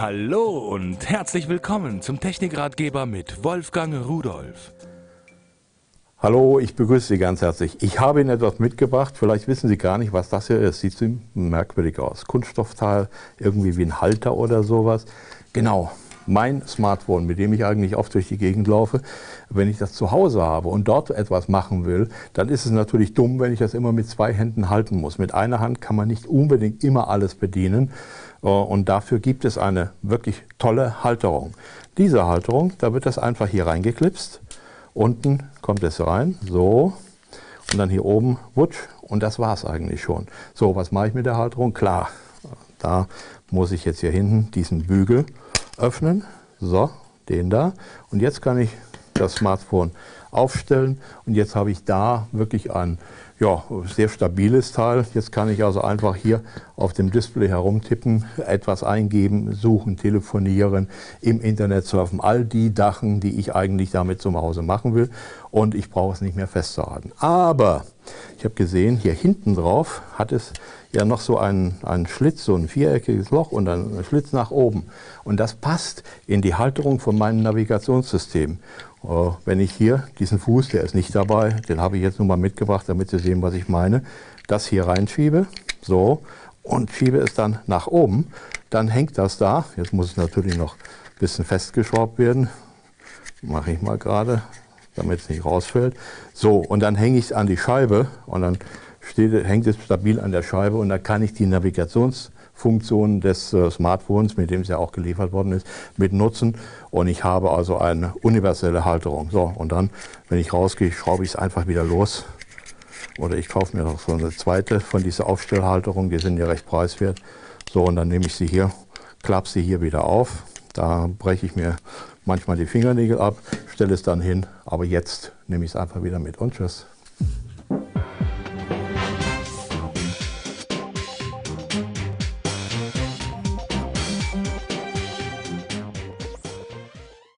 Hallo und herzlich willkommen zum Technikratgeber mit Wolfgang Rudolf. Hallo, ich begrüße Sie ganz herzlich. Ich habe Ihnen etwas mitgebracht. Vielleicht wissen Sie gar nicht, was das hier ist. Sieht merkwürdig aus. Kunststoffteil, irgendwie wie ein Halter oder sowas. Genau, mein Smartphone, mit dem ich eigentlich oft durch die Gegend laufe, wenn ich das zu Hause habe und dort etwas machen will, dann ist es natürlich dumm, wenn ich das immer mit zwei Händen halten muss. Mit einer Hand kann man nicht unbedingt immer alles bedienen. Äh, und dafür gibt es eine wirklich tolle Halterung. Diese Halterung, da wird das einfach hier reingeklipst. Unten kommt es rein, so. Und dann hier oben, wutsch. Und das war es eigentlich schon. So, was mache ich mit der Halterung? Klar, da muss ich jetzt hier hinten diesen Bügel öffnen. So, den da. Und jetzt kann ich das Smartphone aufstellen. Und jetzt habe ich da wirklich ein ja, sehr stabiles Teil. Jetzt kann ich also einfach hier auf dem Display herumtippen, etwas eingeben, suchen, telefonieren, im Internet surfen, all die Sachen, die ich eigentlich damit zum Hause machen will. Und ich brauche es nicht mehr festzuhalten. Aber ich habe gesehen, hier hinten drauf hat es ja noch so einen, einen Schlitz, so ein viereckiges Loch und einen Schlitz nach oben. Und das passt in die Halterung von meinem Navigationssystem. Uh, wenn ich hier diesen Fuß, der ist nicht dabei, den habe ich jetzt nur mal mitgebracht, damit Sie sehen, was ich meine, das hier reinschiebe, so, und schiebe es dann nach oben, dann hängt das da. Jetzt muss es natürlich noch ein bisschen festgeschraubt werden. Mache ich mal gerade, damit es nicht rausfällt. So, und dann hänge ich es an die Scheibe und dann steht, hängt es stabil an der Scheibe und dann kann ich die Navigationsfunktion des äh, Smartphones, mit dem es ja auch geliefert worden ist, mit nutzen. Und ich habe also eine universelle Halterung. So, und dann, wenn ich rausgehe, schraube ich es einfach wieder los. Oder ich kaufe mir noch so eine zweite von dieser Aufstellhalterung, die sind ja recht preiswert. So, und dann nehme ich sie hier, klappe sie hier wieder auf. Da breche ich mir manchmal die Fingernägel ab, stelle es dann hin, aber jetzt nehme ich es einfach wieder mit und tschüss.